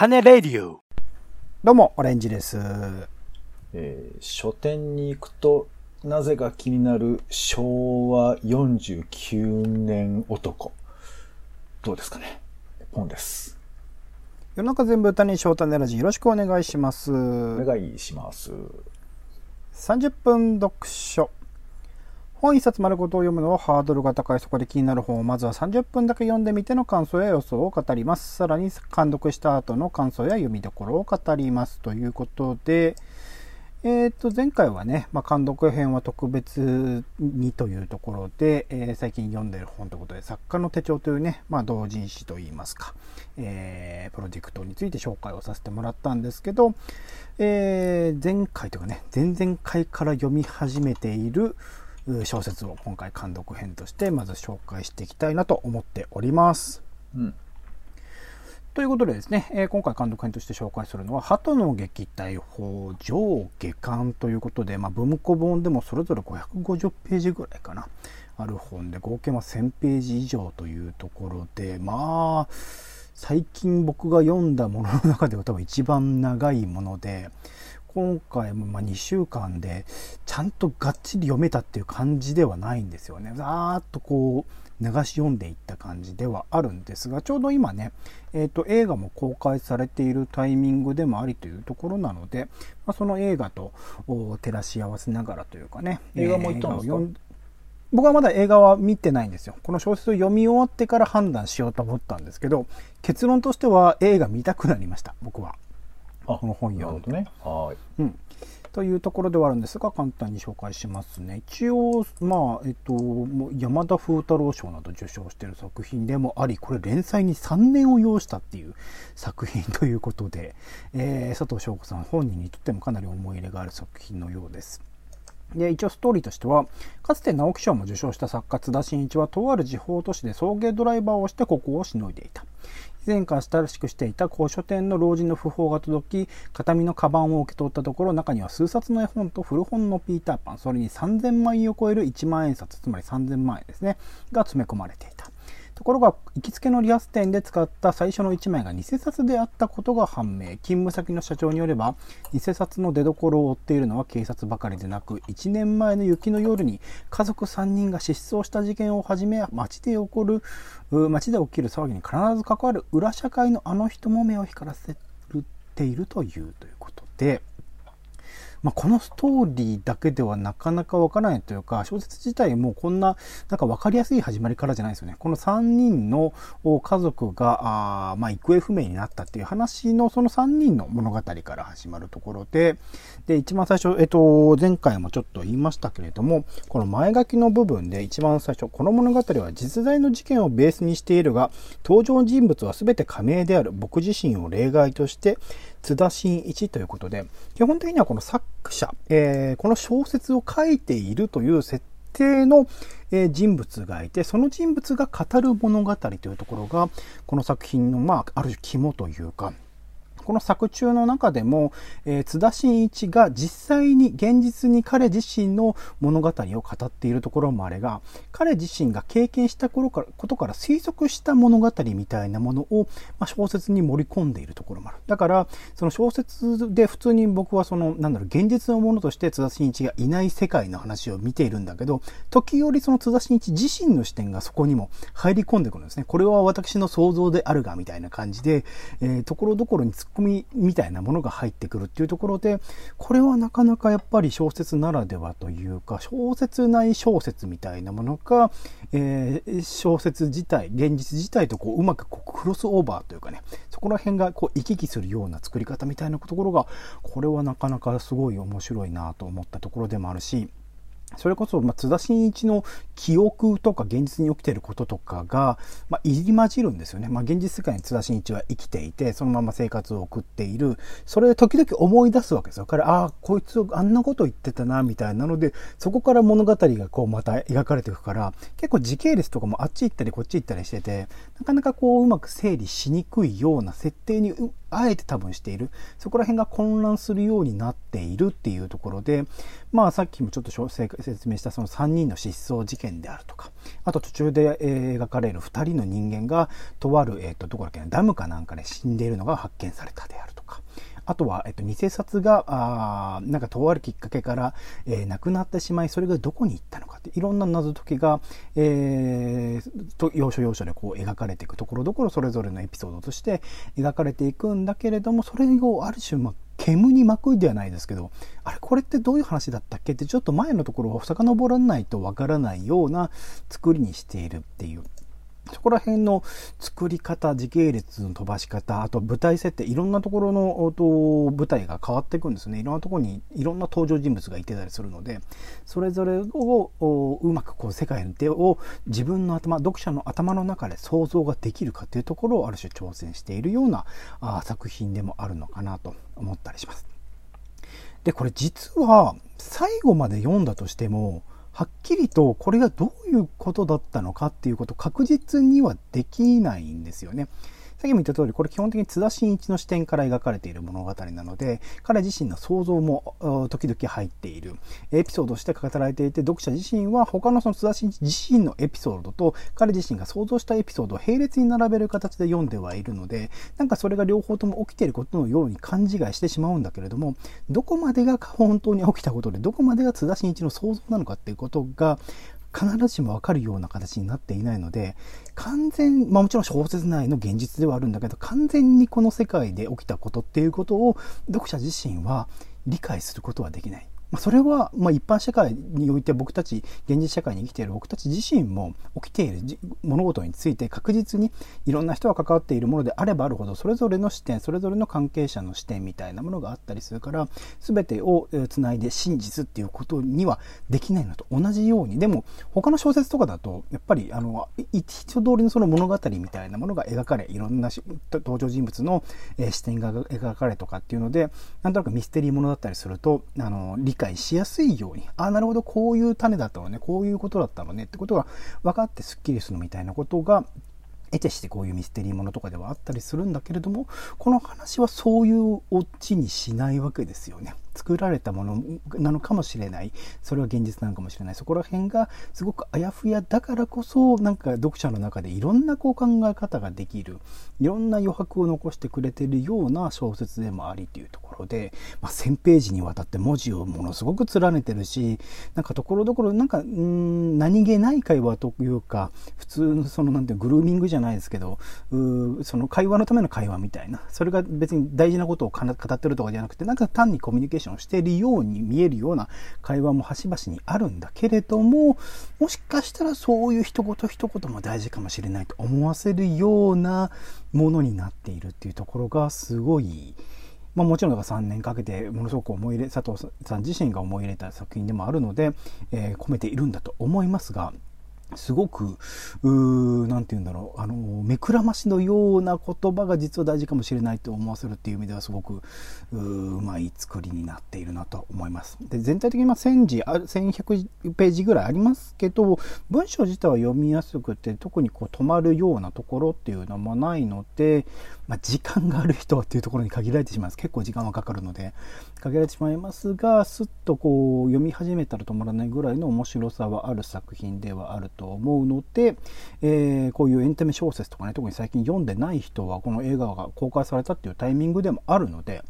種レディオどうも、オレンジです。えー書店に行くと、なぜか気になる昭和49年男。どうですかね？ポンです。世の中全部種翔太ネラジよろしくお願いします。お願いします。30分読書。本一冊丸ごとを読むのはハードルが高いそこで気になる本をまずは30分だけ読んでみての感想や予想を語ります。さらに監読した後の感想や読みどころを語ります。ということで、えっ、と、前回はね、まあ、監読編は特別にというところで、えー最近読んでる本ということで、作家の手帳というね、まあ、同人誌といいますか、えープロジェクトについて紹介をさせてもらったんですけど、えー前回というかね、前々回から読み始めている小説を今回監読編としてまず紹介していきたいなと思っております。うん。ということでですね、えー今回監督編として紹介するのは、鳩の撃退法上下巻ということで、まあ、文庫本でもそれぞれ550ページぐらいかな、ある本で、合計は1000ページ以上というところで、まあ、最近僕が読んだものの中では多分一番長いもので、今回もまあ2週間でちゃんとがっちり読めたっていう感じではないんですよね。ざーっとこう流し読んでいった感じではあるんですが、ちょうど今ね、えーと映画も公開されているタイミングでもありというところなので、まあ、その映画とお照らし合わせながらというかね、映画も行ったんですか？僕はまだ映画は見てないんですよ。この小説を読み終わってから判断しようと思ったんですけど、結論としては映画見たくなりました、僕は。あこの本なる読んで。ほどね。はーい。うん、というところではあるんですが簡単に紹介しますね。一応まあえっと山田風太郎賞など受賞している作品でもありこれ連載に3年を要したっていう作品ということで、えー佐藤翔子さん本人にとってもかなり思い入れがある作品のようです。で一応ストーリーとしてはかつて直木賞も受賞した作家津田真一はとある地方都市で送迎ドライバーをしてここをしのいでいた前から親しくしていた古書店の老人の訃報が届き形見のカバンを受け取ったところ中には数冊の絵本と古本のピーターパンそれに3000万円を超える1万円札つまり3000万円ですねが詰め込まれていた。ところが行きつけのリアス店で使った最初の1枚が偽札であったことが判明勤務先の社長によれば偽札の出所を追っているのは警察ばかりでなく1年前の雪の夜に家族3人が失踪した事件をはじめ街で起こる街で起きる騒ぎに必ず関わる裏社会のあの人も目を光らせているというということで。まあ、このストーリーだけではなかなかわからないというか、小説自体もこんな、なんかわかりやすい始まりからじゃないですよね。この3人の家族が、あまあ、行方不明になったっていう話のその3人の物語から始まるところで、で、一番最初、えっと、前回もちょっと言いましたけれども、この前書きの部分で一番最初、この物語は実在の事件をベースにしているが、登場人物は全て仮名である僕自身を例外として、津田真一ということで、基本的にはこの作者、えーこの小説を書いているという設定の、え人物がいて、その人物が語る物語というところが、この作品の、まあ、ある種肝というか、この作中の中でも、えー津田真一が実際に現実に彼自身の物語を語っているところもあれが彼自身が経験した頃からことから推測した物語みたいなものを、まあ、小説に盛り込んでいるところもある。だからその小説で普通に僕はそのなんだろう現実のものとして津田真一がいない世界の話を見ているんだけど時折その津田真一自身の視点がそこにも入り込んでくるんですね。これは私の想像であるがみたいな感じで、えーところどころに突っ込みみたいなものが入ってくるっていうところでこれはなかなかやっぱり小説ならではというか小説内小説みたいなものか、えー小説自体現実自体とこううまくこうクロスオーバーというかねそこら辺がこう行き来するような作り方みたいなところがこれはなかなかすごい面白いなと思ったところでもあるしそれこそ、まあ、津田真一の記憶とか現実に起きていることとかが、まあ、入り混じるんですよね。まあ、現実世界に津田真一は生きていて、そのまま生活を送っている。それで時々思い出すわけですよ。彼、ああ、こいつあんなこと言ってたな、みたいなので、そこから物語がこうまた描かれていくから、結構時系列とかもあっち行ったりこっち行ったりしてて、なかなかこううまく整理しにくいような設定にあえて多分している。そこら辺が混乱するようになっているっていうところで、まあさっきもちょっと説明したその3人の失踪事件であるとか、あと途中で、描かれる2人の人間が、とある、えっ、ー、と、どこだっけな、ダムかなんかで死んでいるのが発見されたであるとか、あとは、えっと、偽札が、あなんかとあるきっかけから、えー、亡くなってしまい、それがどこに行ったのかって、いろんな謎解きが、えー、と要所要所でこう描かれていくところどころそれぞれのエピソードとして描かれていくんだけれども、それをある種、ま、煙に巻くではないですけど、あれこれってどういう話だったっけってちょっと前のところを遡らないとわからないような作りにしているっていう。そこら辺の作り方、時系列の飛ばし方、あと舞台設定、いろんなところの舞台が変わっていくんですね。いろんなところにいろんな登場人物がいてたりするので、それぞれをうまくこう世界の手を自分の頭、読者の頭の中で想像ができるかというところをある種挑戦しているようなあ作品でもあるのかなと思ったりします。で、これ実は最後まで読んだとしても、はっきりとこれがどういうことだったのかっていうこと確実にはできないんですよね。さっきも言った通り、これ基本的に津田真一の視点から描かれている物語なので、彼自身の想像も時々入っている。エピソードとして語られていて、読者自身は他のその津田真一自身のエピソードと彼自身が想像したエピソードを並列に並べる形で読んではいるので、なんかそれが両方とも起きていることのように勘違いしてしまうんだけれども、どこまでが本当に起きたことで、どこまでが津田真一の想像なのかっていうことが、必ずしもわかるような形になっていないので、完全、まあもちろん小説内の現実ではあるんだけど、完全にこの世界で起きたことっていうことを読者自身は理解することはできない。まあ、それは、まあ、一般社会において僕たち、現実社会に生きている僕たち自身も起きている物事について確実にいろんな人が関わっているものであればあるほど、それぞれの視点、それぞれの関係者の視点みたいなものがあったりするから、全てをつないで真実っていうことにはできないのと同じように、でも他の小説とかだと、やっぱりあの、一度通りのその物語みたいなものが描かれ、いろんな登場人物の視点が描かれとかっていうので、なんとなくミステリーものだったりすると、あの、理解しやすいように、ああ、なるほど、こういう種だったのね、こういうことだったのねってことが分かってスッキリするみたいなことが、得てしてこういうミステリーものとかではあったりするんだけれども、この話はそういうオチにしないわけですよね。作られたものなのかもしれない。それは現実なのかもしれない。そこら辺がすごくあやふやだからこそ、なんか読者の中でいろんなこう考え方ができる。いろんな余白を残してくれてるような小説でもありというところで、まあ、1000ページにわたって文字をものすごく連ねてるし、なんかところどころなんか、ん何気ない会話というか、普通のそのなんてグルーミングじゃないですけど、その会話のための会話みたいな。それが別に大事なことを語ってるとかじゃなくて、なんか単にコミュニケーションしているように見えるような会話も端々にあるんだけれども、もしかしたらそういう一言一言も大事かもしれないと思わせるようなものになっているっていうところがすごい、まあ、もちろん3年かけてものすごく思い入れ佐藤さん自身が思い入れた作品でもあるので、えー、込めているんだと思いますがすごく、うなんて言うんだろう、あの、目くらましのような言葉が実は大事かもしれないと思わせるっていう意味ではすごく、うまい作りになっているなと思います。で、全体的にま1000字、1100ページぐらいありますけど、文章自体は読みやすくて、特にこう止まるようなところっていうのもないので、まあ、時間がある人っていうところに限られてしまいます。結構時間はかかるので、限られてしまいますが、すっとこう読み始めたら止まらないぐらいの面白さはある作品ではあると思うので、えー、こういうエンタメ小説とかね、特に最近読んでない人はこの映画が公開されたっていうタイミングでもあるので、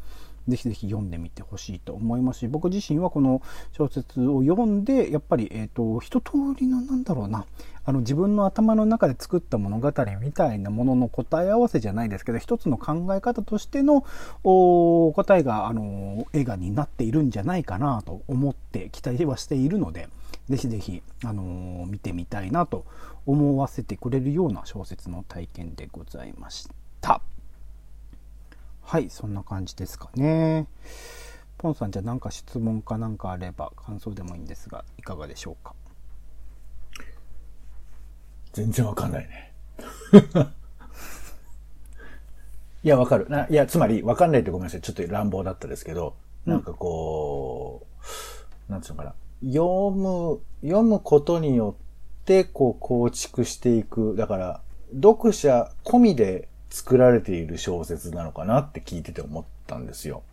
ぜひぜひ読んでみてほしいと思いますし、僕自身はこの小説を読んで、やっぱり、えっ、ー、と、一通りの、なんだろうな、あの自分の頭の中で作った物語みたいなものの答え合わせじゃないですけど、一つの考え方としてのお答えが、あの、映画になっているんじゃないかなと思って期待はしているので、ぜひぜひ、あの見てみたいなと思わせてくれるような小説の体験でございました。はい、そんな感じですかね。ポンさんじゃ何か質問か何かあれば感想でもいいんですが、いかがでしょうか？全然わかんないね。いや、わかる。な、いや、つまり、わかんないってごめんなさい。ちょっと乱暴だったですけど、なんかこう、なんつうのかな。読む、読むことによって、こう、構築していく。だから、読者込みで作られている小説なのかなって聞いてて思ったんですよ。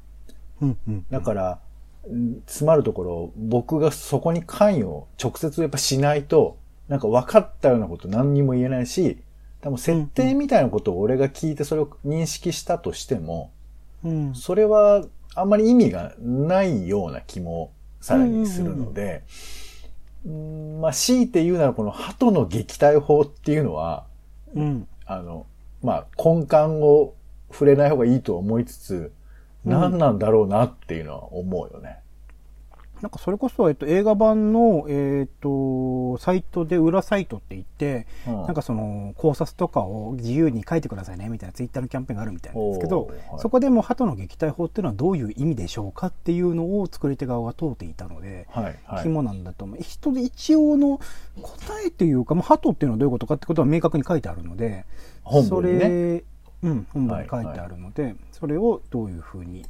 うんうん。だから、うん詰まるところ、僕がそこに関与、直接やっぱしないと、なんか分かったようなこと何にも言えないし、多分設定みたいなことを俺が聞いてそれを認識したとしても、うん。それはあんまり意味がないような気もさらにするので、うんまあ強いて言うならこの鳩の撃退法っていうのは、うん。あの、まあ根幹を触れない方がいいと思いつつ、うん何なんだろうなっていうのは思うよね。なんかそれこそ、えっと、映画版の、えっと、サイトで裏サイトって言って、うんなんかその考察とかを自由に書いてくださいねみたいなツイッターのキャンペーンがあるみたいなんですけど、はいそこでも鳩の撃退法っていうのはどういう意味でしょうかっていうのを作り手側が問うていたので、はい、はい。肝なんだと思う。人で一応の答えというか、まあ、鳩っていうのはどういうことかってことは明確に書いてあるので、そ本文にね。れ、うん、本文に書いてあるので、それをどういうふうに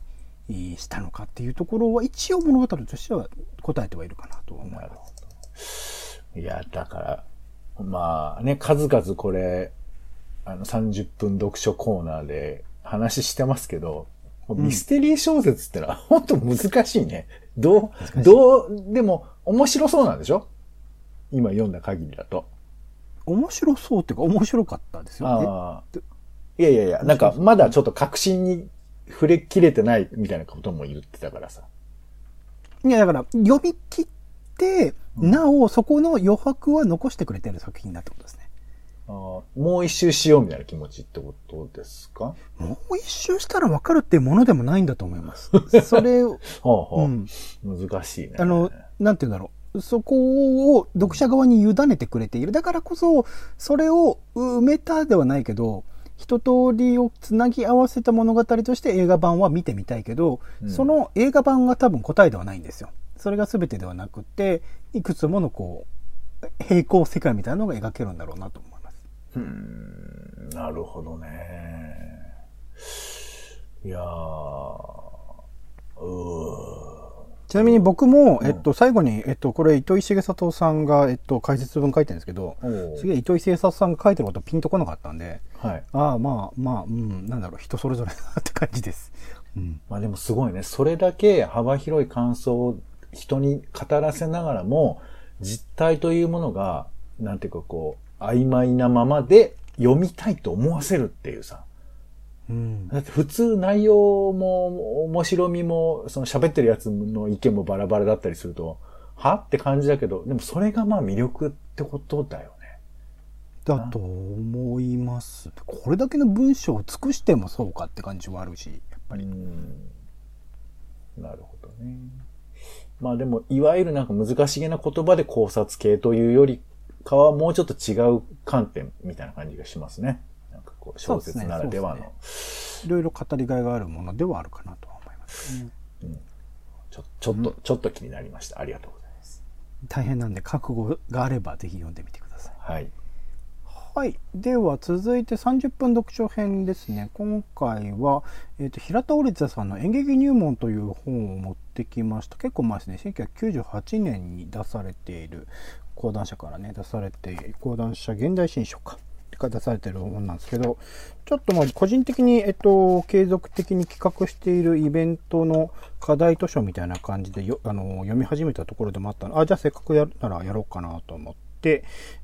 えーしたのかっていうところは一応物語としては答えてはいるかなとは思います。いや、だから、まあね、数々これ、あの、30分読書コーナーで話してますけど、んミステリー小説ってのは本当難しいね。どう、どう、でも面白そうなんでしょ？今読んだ限りだと。面白そうっていうか面白かったですよ。ああ。いやいやいや、なんかまだちょっと確信に触れきれてないみたいなことも言ってたからさ。えいや、だから読み切って、なおそこの余白は残してくれてる作品だってことですね。あーもう一周しようみたいな気持ちってことですか？もう一周したら分かるっていうものでもないんだと思います。それを、ほうほう、うん。難しいね。あの、なんて言うんだろう。そこを読者側に委ねてくれている。だからこそ、それを埋めたではないけど、一通りをつなぎ合わせた物語として映画版は見てみたいけど、うんその映画版が多分答えではないんですよ。それが全てではなくて、いくつものこう、平行世界みたいなのが描けるんだろうなと思います。うーんなるほどね。いやー、うーちなみに僕も、うんえっと、最後に、えっと、これ、糸井重里さんが、えっと、解説文書いてるんですけど、すげえ糸井重里さんが書いてることピンとこなかったんで、はい。ああ、まあ、まあ、うん、なんだろう、人それぞれだなって感じです。うん。まあでもすごいね。それだけ幅広い感想を人に語らせながらも、実態というものが、なんていうかこう、曖昧なままで読みたいと思わせるっていうさ。うん。だって普通内容も面白みも、その喋ってるやつの意見もバラバラだったりすると、は？って感じだけど、でもそれがまあ魅力ってことだよね。だと思います。これだけの文章を尽くしてもそうかって感じはあるし、やっぱり。うんなるほどね。まあでも、いわゆるなんか難しげな言葉で考察系というよりかは、もうちょっと違う観点みたいな感じがしますね。こう、小説ならではの。いろいろ語りがいがあるものではあるかなとは思いますね。ちょちょっと、ちょっと気になりました。ありがとうございます。大変なんで、覚悟があればぜひ読んでみてください。はい。はい。では、続いて30分読書編ですね。今回は、えっ、と、平田織田さんの演劇入門という本を持ってきました。結構前ですね。1998年に出されている、講談社からね、出されている、講談社現代新書か。が出されている本なんですけど、ちょっとまあ個人的に、えっと、継続的に企画しているイベントの課題図書みたいな感じでよあの読み始めたところでもあったのあ、じゃあせっかくやるならやろうかなと思って、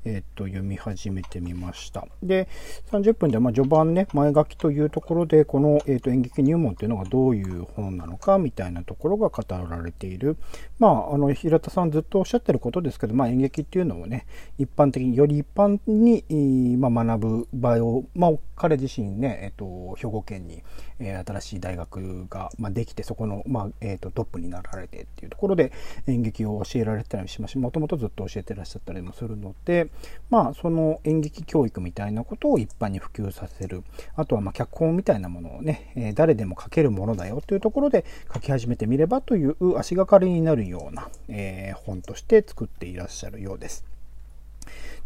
えっと、読み始めてみました。で、30分で、まあ、序盤ね、前書きというところで、この、えっと、演劇入門というのがどういう本なのか、みたいなところが語られている。まあ、あの、平田さんずっとおっしゃってることですけど、まあ、演劇っていうのをね、一般的に、より一般に、まあ、学ぶ場合を、まあ、彼自身ね、えっと、兵庫県に、えー新しい大学が、まあ、できて、そこの、まあ、えっと、トップになられてっていうところで、演劇を教えられてたりしますし、もともとずっと教えてらっしゃったりもするので、まあ、その演劇教育みたいなことを一般に普及させる。あとは、まあ、脚本みたいなものをね、えー誰でも書けるものだよというところで書き始めてみればという足がかりになるような、えー本として作っていらっしゃるようです。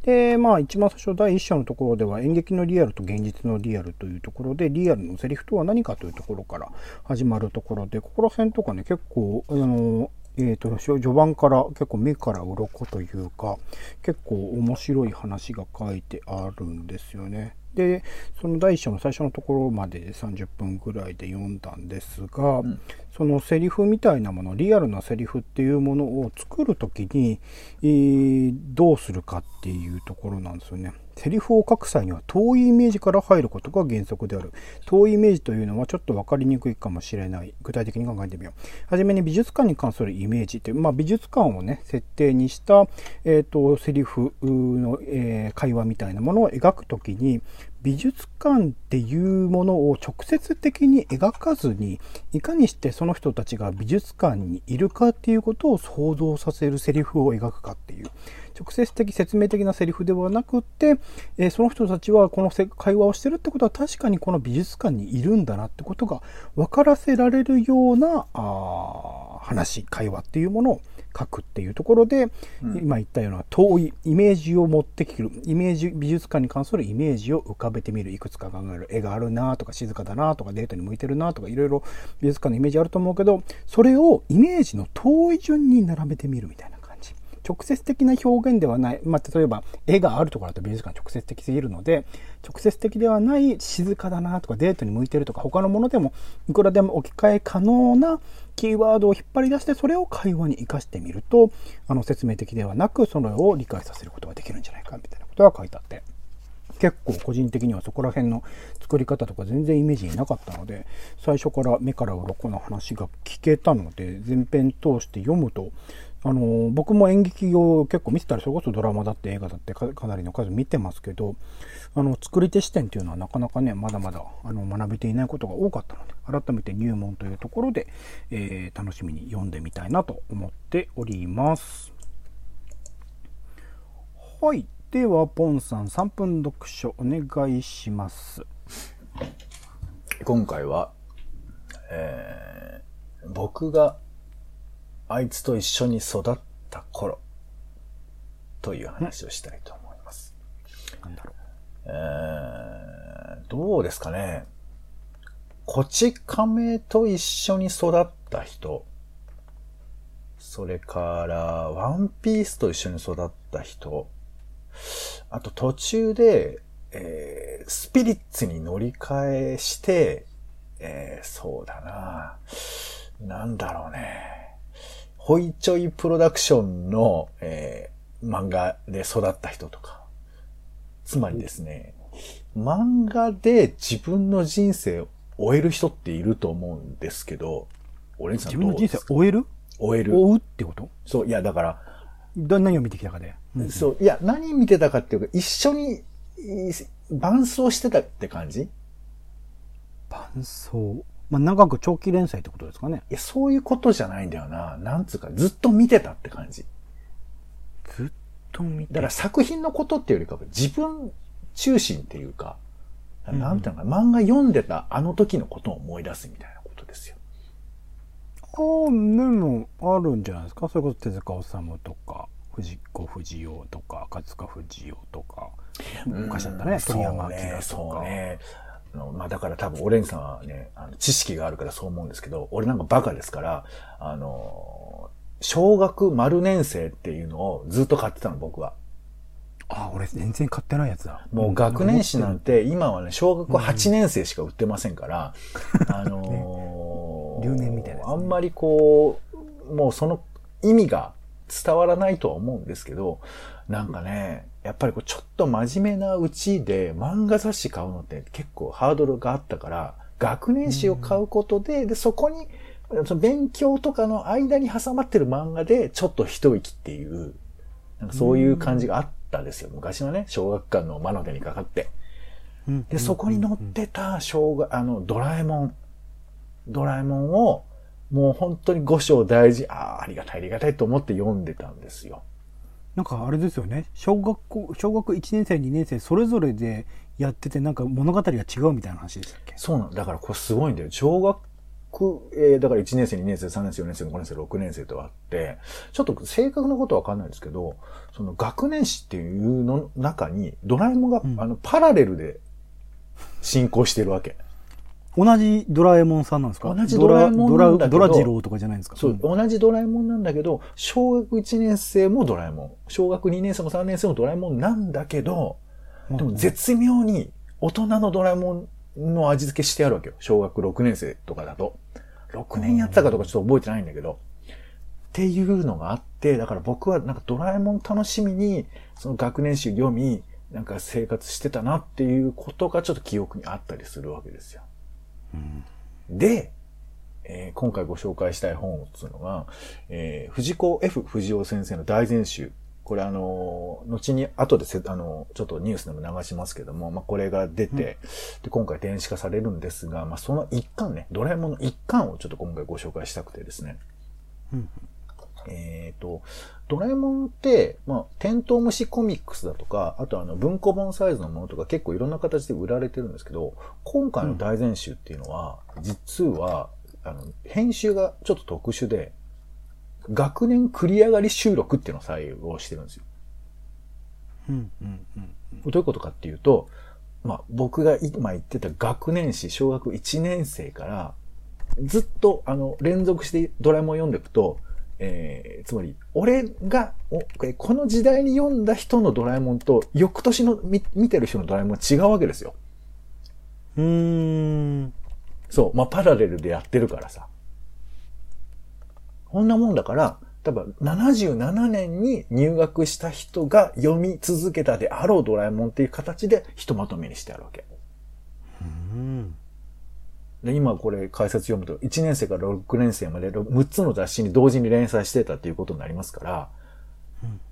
で、まあ一番最初第1章のところでは演劇のリアルと現実のリアルというところでリアルのセリフとは何かというところから始まるところで、ここら辺とかね結構あのえー、と序盤から結構目から鱗というか結構面白い話が書いてあるんですよね。で、その第一章の最初のところまで30分ぐらいで読んだんですが、んそのセリフみたいなもの、リアルなセリフっていうものを作るときに、えーどうするかっていうところなんですよね。セリフを書く際には遠いイメージから入ることが原則である。遠いイメージというのはちょっと分かりにくいかもしれない。具体的に考えてみよう。はじめに美術館に関するイメージっていう、まあ美術館をね、設定にした、えっ、と、セリフの、えー会話みたいなものを描くときに、美術館っていうものを直接的に描かずに、いかにしてその人たちが美術館にいるかっていうことを想像させるセリフを描くかっていう。直接的説明的なセリフではなくって、えーその人たちはこのせ会話をしてるってことは確かにこの美術館にいるんだなってことが分からせられるようなあー話会話っていうものを書くっていうところで、今言ったような遠いイメージを持ってきる。イメージ美術館に関するイメージを浮かべてみる。いくつか考える絵があるなとか静かだなとかデートに向いてるなとかいろいろ美術館のイメージあると思うけどそれをイメージの遠い順に並べてみるみたいな直接的な表現ではない、まあ、例えば絵があるところだと美術館直接的すぎるので直接的ではない静かだなとかデートに向いてるとか他のものでもいくらでも置き換え可能なキーワードを引っ張り出してそれを会話に生かしてみるとあの説明的ではなくそれを理解させることができるんじゃないかみたいなことが書いてあって。結構個人的にはそこら辺の作り方とか全然イメージになかったので最初から目から鱗の話が聞けたので前編通して読むとあの僕も演劇を結構見てたりそれこそドラマだって映画だってかかなりの数見てますけどあの作り手視点っていうのはなかなかねまだまだあの学べていないことが多かったので改めて入門というところで、えー楽しみに読んでみたいなと思っております。はい。では、ポンさん、3分読書お願いします。今回は、えー僕があいつと一緒に育った頃という話をしたいと思います。なんだろえーどうですかね。こち亀と一緒に育った人、それから、ワンピースと一緒に育った人、あと途中で、えースピリッツに乗り換えして、えーそうだななんだろうね。ホイチョイプロダクションの、えー漫画で育った人とか。つまりですね、漫画で自分の人生を終える人っていると思うんですけど、オレンジさん自分の人生終える？終える。追うってこと？そう、いや、だから、だ何を見てきたかで？うんそう、いや、何見てたかっていうか、一緒に、い伴走してたって感じ？い伴走。まあ、長く長期連載ってことですかね。や、そういうことじゃないんだよな。なんつうか、ずっと見てたって感じ。ずっと見て。だから作品のことっていうよりかは、自分中心っていうか、んなんていうのかな、漫画読んでたあの時のことを思い出すみたいなことですよ。ああ、でも、あるんじゃないですか？それこそ手塚治虫とか、藤子不二雄とか、赤塚不二雄とか、昔だったね、鳥山明とそうね、か。そうね。あのまあ、だから多分、オレンジさんはね、あの知識があるからそう思うんですけど、俺なんかバカですから、あの、小学丸年生っていうのをずっと買ってたの、僕は。ああ、俺全然買ってないやつだ。もう学年誌なんて、今はね、小学校8年生しか売ってませんから、あのー留年みたいなねあんまりこう、もうその意味が伝わらないとは思うんですけど、なんかね、やっぱりこうちょっと真面目なうちで漫画雑誌買うのって結構ハードルがあったから、学年誌を買うことで、で、そこに、その勉強とかの間に挟まってる漫画でちょっと一息っていう、なんかそういう感じがあったんですよ。昔のね、小学館の魔の手にかかって。うんで、そこに載ってた小学、あの、ドラえもん。ドラえもんを、もう本当に五章大事、ああ、ありがたいありがたいと思って読んでたんですよ。なんかあれですよね小学校小学1年生2年生それぞれでやっててなんか物語が違うみたいな話でしたっけ？そうなの。だからこれすごいんだよ。小学、えーだから1年生、2年生、3年生、4年生、5年生、6年生とあって、ちょっと正確なことはわかんないですけど、その学年誌っていうの中に、ドラえもんが、うんあの、パラレルで進行してるわけ。同じドラえもんさんなんですか？同じドラえもんなんだけどドラドラジローとかじゃないんですか？そう、同じドラえもんなんだけど、小学1年生もドラえもん、小学2年生も3年生もドラえもんなんだけど、うんでも絶妙に大人のドラえもんの味付けしてあるわけよ。小学6年生とかだと。6年やってたかとかちょっと覚えてないんだけど。っていうのがあって、だから僕はなんかドラえもん楽しみに、その学年誌読み、なんか生活してたなっていうことがちょっと記憶にあったりするわけですよ。で、えー今回ご紹介したい本っていうのが、えー藤子 F 不二雄先生の大全集。これあのー後に後でせ、あのーちょっとニュースでも流しますけども、まあ、これが出て、で、今回電子化されるんですが、まあ、その一巻ね、ドラえもんの一巻をちょっと今回ご紹介したくてですね。うんえっ、と、ドラえもんって、まあ、テントウムシコミックスだとか、あとあの、文庫本サイズのものとか結構いろんな形で売られてるんですけど、今回の大全集っていうのは、実は、あの、編集がちょっと特殊で、学年繰り上がり収録っていうのを採用してるんですよ。うんうんうんどういうことかっていうと、まあ、僕が今言ってた学年誌、小学1年生から、ずっと、あの、連続してドラえもん読んでいくと、えー、つまり、俺が、この時代に読んだ人のドラえもんと、翌年の見見てる人のドラえもんは違うわけですよ。うーん。そう。まあ、パラレルでやってるからさ。こんなもんだから、多分77年に入学した人が読み続けたであろうドラえもんっていう形でひとまとめにしてあるわけ。うん。で、今これ解説読むと、1年生から6年生まで6つの雑誌に同時に連載してたっていうことになりますから、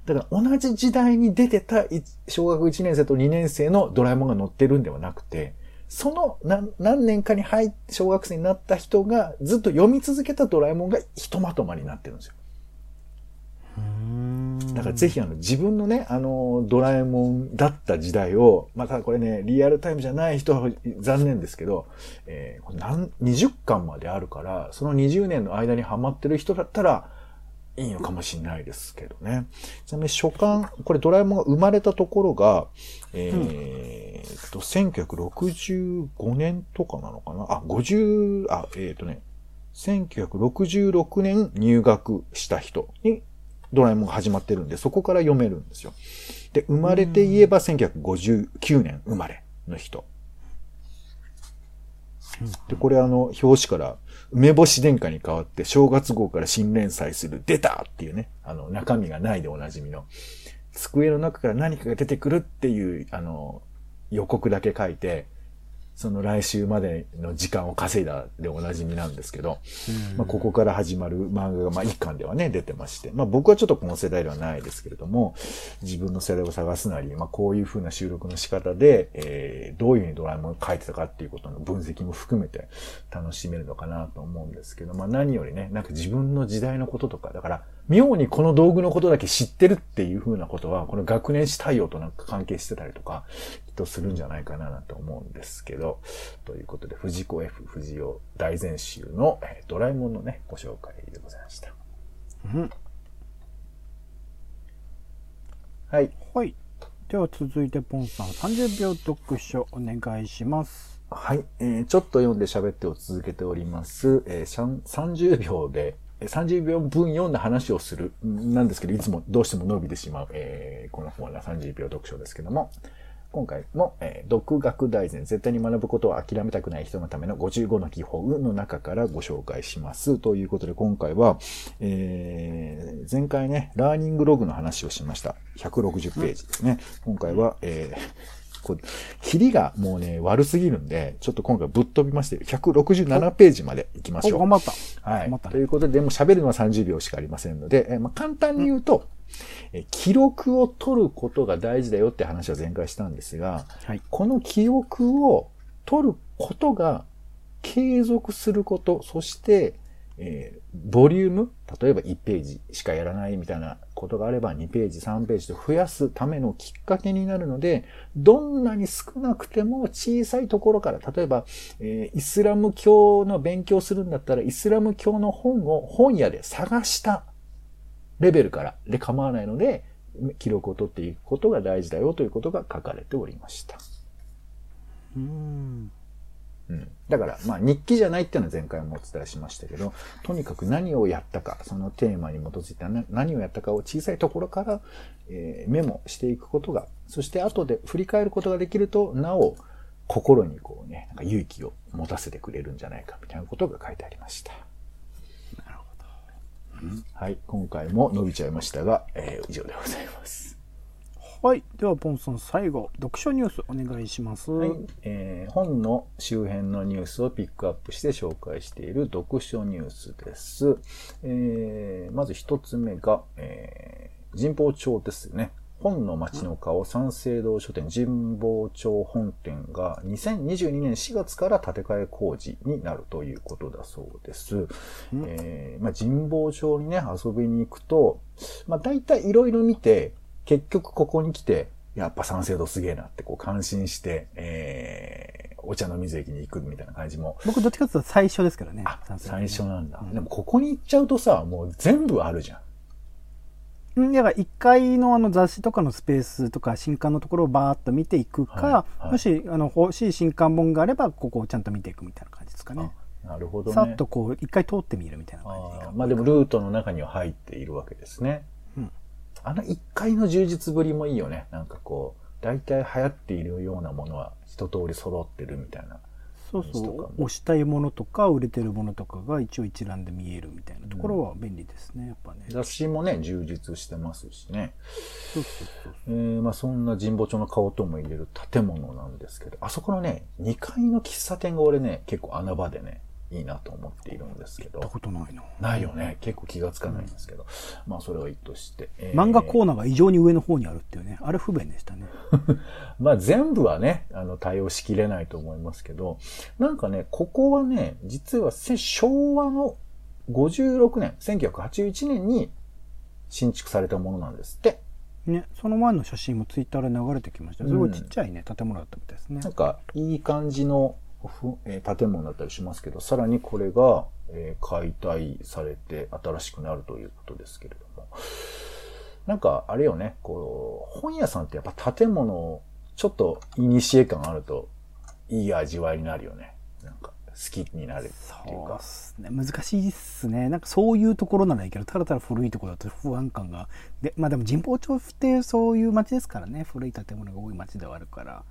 だから同じ時代に出てたい小学1年生と2年生のドラえもんが載ってるんではなくて、その何何年かに入って小学生になった人がずっと読み続けたドラえもんがひとまとまりになってるんですよ。だからぜひあの自分のね、あの、ドラえもんだった時代を、まあ、ただこれね、リアルタイムじゃない人は残念ですけど、えー何、20巻まであるから、その20年の間にハマってる人だったら、いいのかもしれないですけどね。ちなみに初巻、これドラえもんが生まれたところが、えーっと、1965年とかなのかな？あ、50、あ、えーっとね、1966年入学した人にドラえもんが始まってるんで、そこから読めるんですよ。で、生まれて言えば1959年生まれの人。で、これあの、表紙から、梅干し殿下に変わって、正月号から新連載する、出たっていうね、あの、中身がないでおなじみの、机の中から何かが出てくるっていう、あの、予告だけ書いて、その来週までの時間を稼いだでおなじみなんですけど、まあ、ここから始まる漫画が、まあ、一巻ではね、出てまして、まあ、僕はちょっとこの世代ではないですけれども、自分の世代を探すなり、まあ、こういう風な収録の仕方で、えー、どういう風にドラえもんを描いてたかっていうことの分析も含めて楽しめるのかなと思うんですけど、まあ、何よりね、なんか自分の時代のこととか、だから、妙にこの道具のことだけ知ってるっていう風なことは、この学年史対応となんか関係してたりとか、きっとするんじゃないかなと思うんですけど、ということで、藤子 F 不二雄大全集の、えードラえもんのね、ご紹介でございました。うんはい。はい。では続いてポンさん30秒読書お願いします。はい、えーちょっと読んで喋ってを続けております。えーしゃん30秒で、えー30秒分読んだ話をする、なんですけど、いつもどうしても伸びてしまう、えーこの本は30秒読書ですけども、今回も、えー独学大全、絶対に学ぶことを諦めたくない人のための55の技法の中からご紹介します。ということで、今回は、えー前回ね、ラーニングログの話をしました。160ページですね。今回は、えーこう、比りがもうね、悪すぎるんで、ちょっと今回ぶっ飛びまして、167ページまで行きましょう。お頑張った。はい頑張った。ねということで、でも喋るのは30秒しかありませんので、えーまあ、簡単に言うと、えー記録を取ることが大事だよって話は前回したんですが、はい。この記憶を取ることが継続すること、そして、えーボリューム、例えば1ページしかやらないみたいなことがあれば2ページ、3ページと増やすためのきっかけになるので、どんなに少なくても小さいところから、例えば、えーイスラム教の勉強するんだったら、イスラム教の本を本屋で探したレベルからで構わないので、記録を取っていくことが大事だよということが書かれておりました。うん。うん、だから、まあ日記じゃないっていうのは前回もお伝えしましたけど、とにかく何をやったか、そのテーマに基づいたな何をやったかを小さいところから、えーメモしていくことが、そして後で振り返ることができると、なお、心にこうね、なんか勇気を持たせてくれるんじゃないかみたいなことが書いてありました。なるほはい。今回も伸びちゃいましたが、えー以上でございます。ど。はい。では、ポンさん、最後、読書ニュースお願いします。はい。えー本の周辺のニュースをピックアップして紹介している読書ニュースです。えーまず一つ目が、えー神保町ですよね。本の街の顔、三省堂書店神保町本店が2022年4月から建て替え工事になるということだそうです。えーまあ、神保町にね、遊びに行くと、まあ、大体いろいろ見て、結局ここに来て、やっぱ三省堂すげえなってこう感心して、えー、お茶の水駅に行くみたいな感じも。僕、どっちかというと最初ですからね。あ、最初なんだ。うんでもここに行っちゃうとさ、もう全部あるじゃん。うん、だから1階のあの雑誌とかのスペースとか新刊のところをバーッと見ていくか、はいはいもしあの欲しい新刊本があればここをちゃんと見ていくみたいな感じですかね。あなるほどね。さっとこう1回通ってみるみたいな感じまあでもルートの中には入っているわけですね。うんあの一階の充実ぶりもいいよね。なんかこう、大体流行っているようなものは一通り揃ってるみたいな。そうそう推したいものとか売れてるものとかが一応一覧で見えるみたいなところは便利ですね、やっぱね。雑誌もね、充実してますしね。そうそうそうえーまあそんな神保町の顔とも言える建物なんですけど、あそこのね、2階の喫茶店が俺ね、結構穴場でね、いいなと思っているんですけ行ったど。ことないな。ないよね。結構気がつかないんですけど。まあそれはいいとして。えー漫画コーナーが異常に上の方にあるっていうね、あれ不便でしたね。まあ全部はね、あの対応しきれないと思いますけど、なんかね、ここはね、実はせ昭和の56年、1981年に新築されたものなんですって。ね、その前の写真もツイッターで流れてきました。すごいちっちゃいね、建物だったみたいですねなん。か、いい感じの、ふ建物だったりしますけど、さらにこれが、解体されて新しくなるということですけれども。なんか、あれよね、こう、本屋さんってやっぱ建物、ちょっと、イニシエ感あると、いい味わいになるよね。なんか、好きになるっていうかそうっ。すね。難しいっすね。なんかそういうところならいいけど、ただただ古いところだと不安感が。で、まあでも神保町ってそういう街ですからね。古い建物が多い街ではあるから。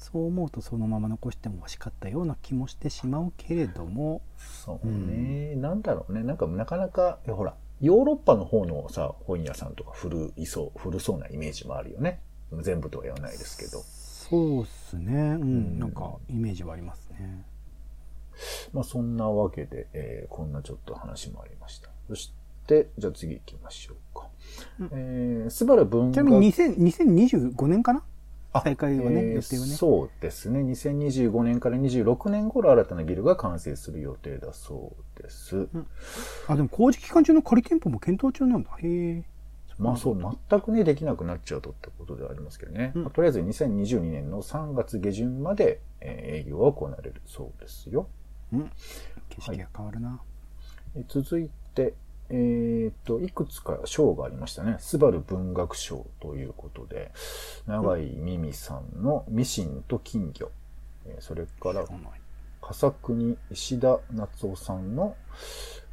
そう思うとそのまま残しても欲しかったような気もしてしまうけれども。そうね、なんだろうね。なんか、なかなか、えほら、ヨーロッパの方のさ、本屋さんとか古いそう、古そうなイメージもあるよね。全部とは言わないですけど。そうっすね。うん。んなんかイメージはありますね。まあそんなわけで、えーこんなちょっと話もありました。そして、じゃあ次行きましょうか。うんえー、スバル文ちなみに学2000 2025年かなあ再開はね、えー予定はね。そうですね。2025年から26年頃新たなビルが完成する予定だそうです。あ、でも工事期間中の仮店舗も検討中なんだ。へえ。まあそう、全くね、できなくなっちゃうとってことではありますけどね。うんまあとりあえず2022年の3月下旬まで、えー営業が行われるそうですよ。うん。景色が変わるな。え続いて、えっ、と、いくつか賞がありましたね。スバル文学賞ということで、長井美美さんのミシンと金魚、えーそれから笠国石田夏夫さんの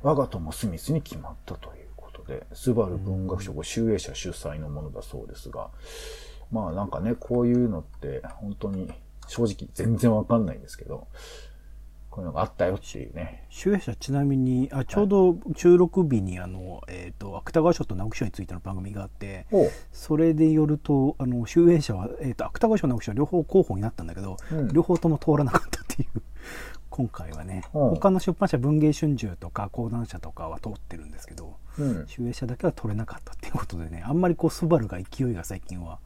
我が友スミスに決まったということで、スバル文学賞、これ集英社主催のものだそうですが、まあなんかね、こういうのって本当に正直全然わかんないんですけど、こういうのがあったよっていうね。集英社ちなみにあちょうど収録日にあの、えー、と芥川賞と直木賞についての番組があっておそれでよるとあの集英社は、えー、と芥川賞直木賞両方候補になったんだけど、うん両方とも通らなかったっていう今回はね、うん他の出版社文芸春秋とか講談社とかは通ってるんですけどうん。集英社だけは取れなかったっていうことでねあんまりこうスバルが勢いが最近は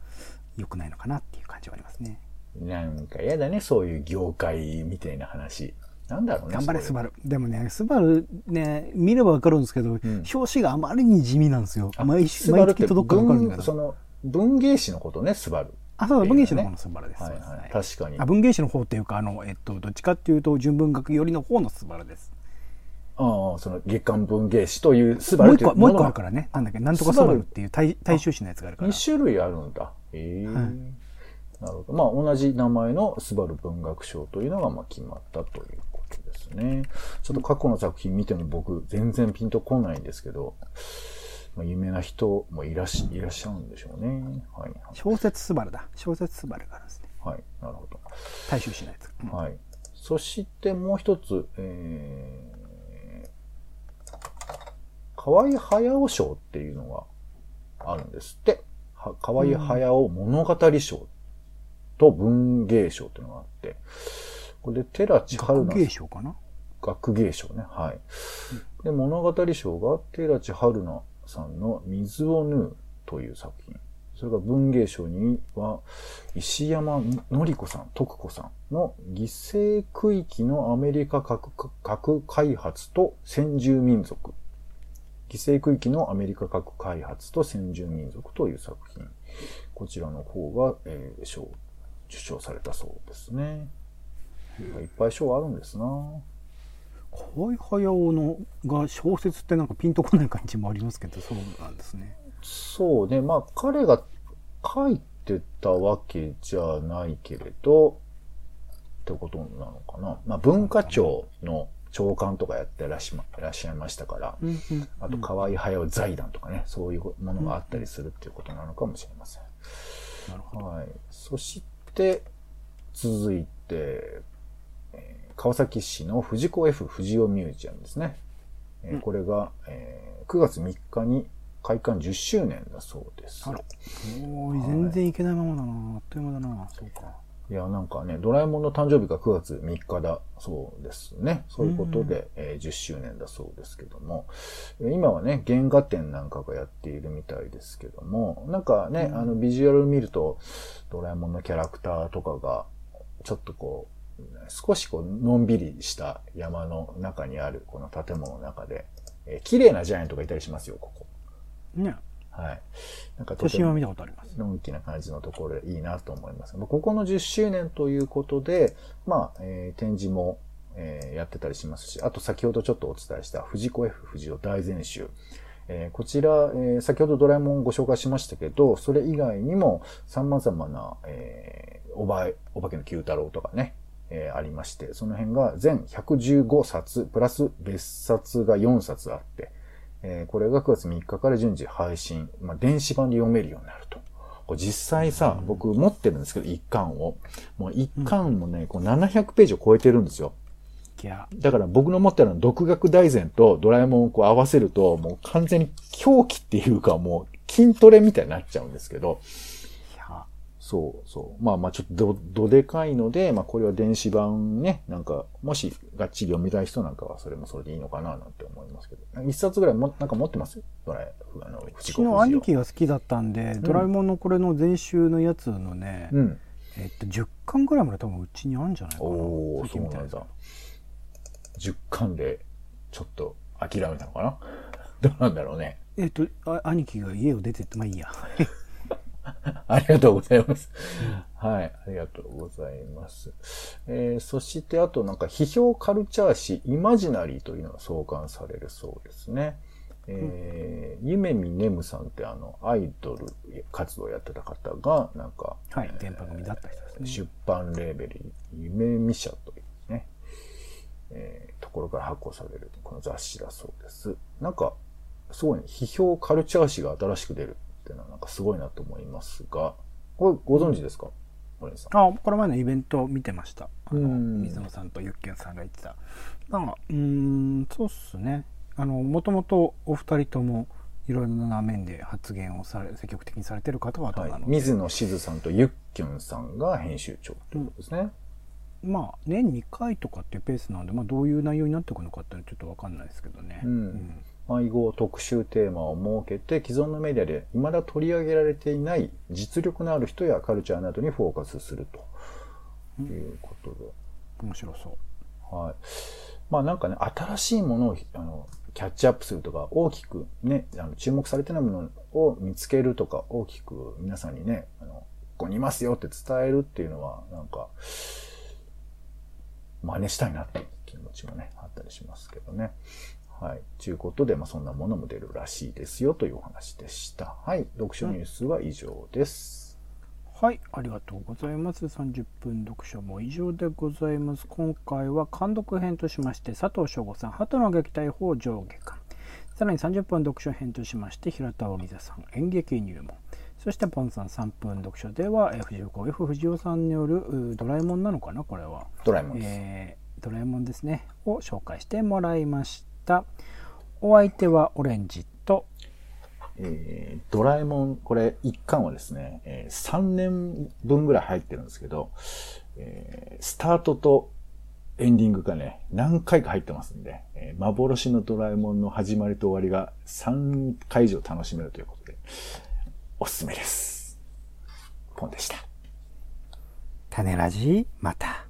良くないのかなっていう感じはありますね。なんか嫌だね、そういう業界みたいな話。なんだろうね。頑張れそスバル。でもねスバルね見れば分かるんですけど、ん。表紙があまりに地味なんですよ。あ毎週毎月届くか分かるんだけど。文その文芸誌のことね、スバル。あそうだ文芸誌の方のスバルです、はいはい。確かに。あ文芸誌の方っていうかあの、えっと、どっちかっていうと純文学寄りの方のスバルです。ああ、その月刊文芸誌というスバルという一個もう一個あるら。からね。なんだっけなんとかスバルっていう大大衆誌のやつがあるから。2種類あるんだ。ええ。はい。なるほど。まあ、同じ名前のスバル文学賞というのがまあ決まったというね。ちょっと過去の作品見ても僕、全然ピンとこないんですけど、まあ、有名な人もいらっしいらっしゃるんでしょうね。はい、はい。小説スバルだ小説スバルがあるんですねはい。なるほど。大衆しないやつ。うんはい。そしてもう一つ、えー、河合駿賞っていうのがあるんですって。は河合駿物語賞と文芸賞っていうのがあって、これで寺地春学菜芸賞かな？学芸賞ね。はい。で、物語賞が寺地春菜さんの水を縫うという作品。それから文芸賞には石山の子さん、徳子さんの犠牲区域のアメリカ核核開発と先住民族。犠牲区域のアメリカ核開発と先住民族という作品。こちらの方が、えー賞、受賞されたそうですね。いっぱい賞あるんですな。河合駿のが小説ってなんかピンとこない感じもありますけど、そうなんですね。そうね。まあ、彼が書いてたわけじゃないけれど、ってことなのかな。まあ、文化庁の長官とかやってらっしゃいましたから、うんうんあと、河合駿財団とかね、そういうものがあったりするっていうことなのかもしれません。なるほど。はい。そして、続いて、えー川崎市の藤子 F 藤尾ミュージアムですね。えこれが、えー9月3日に開館10周年だそうです。あら。おー全然いけないままだな。あっという間だな。そうか。いや、なんかね、ドラえもんの誕生日が9月3日だそうですね。そういうことで、えー10周年だそうですけども、えー今はね、原画展なんかがやっているみたいですけども、なんかね、うん。あの、ビジュアル見ると、ドラえもんのキャラクターとかが、ちょっとこう、少しこう、のんびりした山の中にある、この建物の中で、えー綺麗なジャイアントがいたりしますよ、ここ。ねはい。なんかとても写真は見たことあります。のんきな感じのところでいいなと思います。まあここの10周年ということで、まあ、えー展示も、えーやってたりしますし、あと先ほどちょっとお伝えした藤子 F 不二雄大全集。えーこちら、えー先ほどドラえもんご紹介しましたけど、それ以外にも様々な、えーおばえ、お化けの九太郎とかね、えーありまして、その辺が全115冊、プラス別冊が4冊あって、えーこれが9月3日から順次配信、まあ、電子版で読めるようになると。これ実際さ、僕持ってるんですけど、一巻を。もう一巻もね、こう700ページを超えてるんですよ。だから僕の持ってるのは独学大全とドラえもんをこう合わせると、もう完全に狂気っていうかもう筋トレみたいになっちゃうんですけど、そうそう。まあまあちょっとど、どでかいので、まあこれは電子版ね、なんか、もしがっちり読みたい人なんかはそれもそれでいいのかななんて思いますけど。一冊ぐらいも、なんか持ってます？ドラえ、あの、うちの兄貴が好きだったんで、ドラえもんのこれの全集のやつのね、うん。えっと、10巻ぐらいまで多分うちにあるんじゃないかな。おー、さっきみたいそうなんだ。10巻で、ちょっと諦めたのかな？どうなんだろうね。えっと、あ兄貴が家を出てって、まあいいや。ありがとうございます。はい、ありがとうございます。えーそして、あとなんか、批評カルチャー誌、イマジナリーというのが創刊されるそうですね。えー、ゆめみねむさんってあの、アイドル活動をやってた方が、なんか、はい、電波組だった人ですね。出版レーベル、夢見社というね、えーところから発行されるこの雑誌だそうです。なんか、すごいね、批評カルチャー誌が新しく出るっていうのはなんかすごいなと思いますが、これご存知ですか？オレンジさん。あ、この前のイベント見てました。あのうん水野さんとゆっけんさんが言ってた。なんか、うーん、そうっすね。あの、もともとお二人とも、いろいろな面で発言をされ、積極的にされてる方々はいなので、水野しずさんとゆっきゅんさんが編集長ということですね。まあ、年2回とかっていうペースなので、まあ、どういう内容になっていくのかっていうのはちょっとわかんないですけどね。うん迷子特集テーマを設けて既存のメディアで未だ取り上げられていない実力のある人やカルチャーなどにフォーカスするということで。面白そう。はい。まあなんかね、新しいものをあのキャッチアップするとか、大きくね、あの注目されてないものを見つけるとか、大きく皆さんにね、あのここにいますよって伝えるっていうのは、なんか、真似したいなっていう気持ちもね、あったりしますけどね。はい。ということで、まあそんなものも出るらしいですよというお話でした。はい。読書ニュースは以上です。はい、ありがとうございます。30分読書も以上でございます。今回は監読編としまして、佐藤翔吾さん、鳩の撃退法上下巻。さらに30分読書編としまして、平田織座さん、演劇入門。そしてポンさん3分読書では、えー藤岡 F 藤尾さんによるうドラえもんなのかなこれは。ドラえもんです。えードラえもんですね。を紹介してもらいました。お相手はオレンジと、えードラえもん、これ一巻はですね、え3年分ぐらい入ってるんですけど、えースタートとエンディングがね、何回か入ってますんで、えー幻のドラえもんの始まりと終わりが3回以上楽しめるということで、おすすめです。ポンでした。種ラジまた。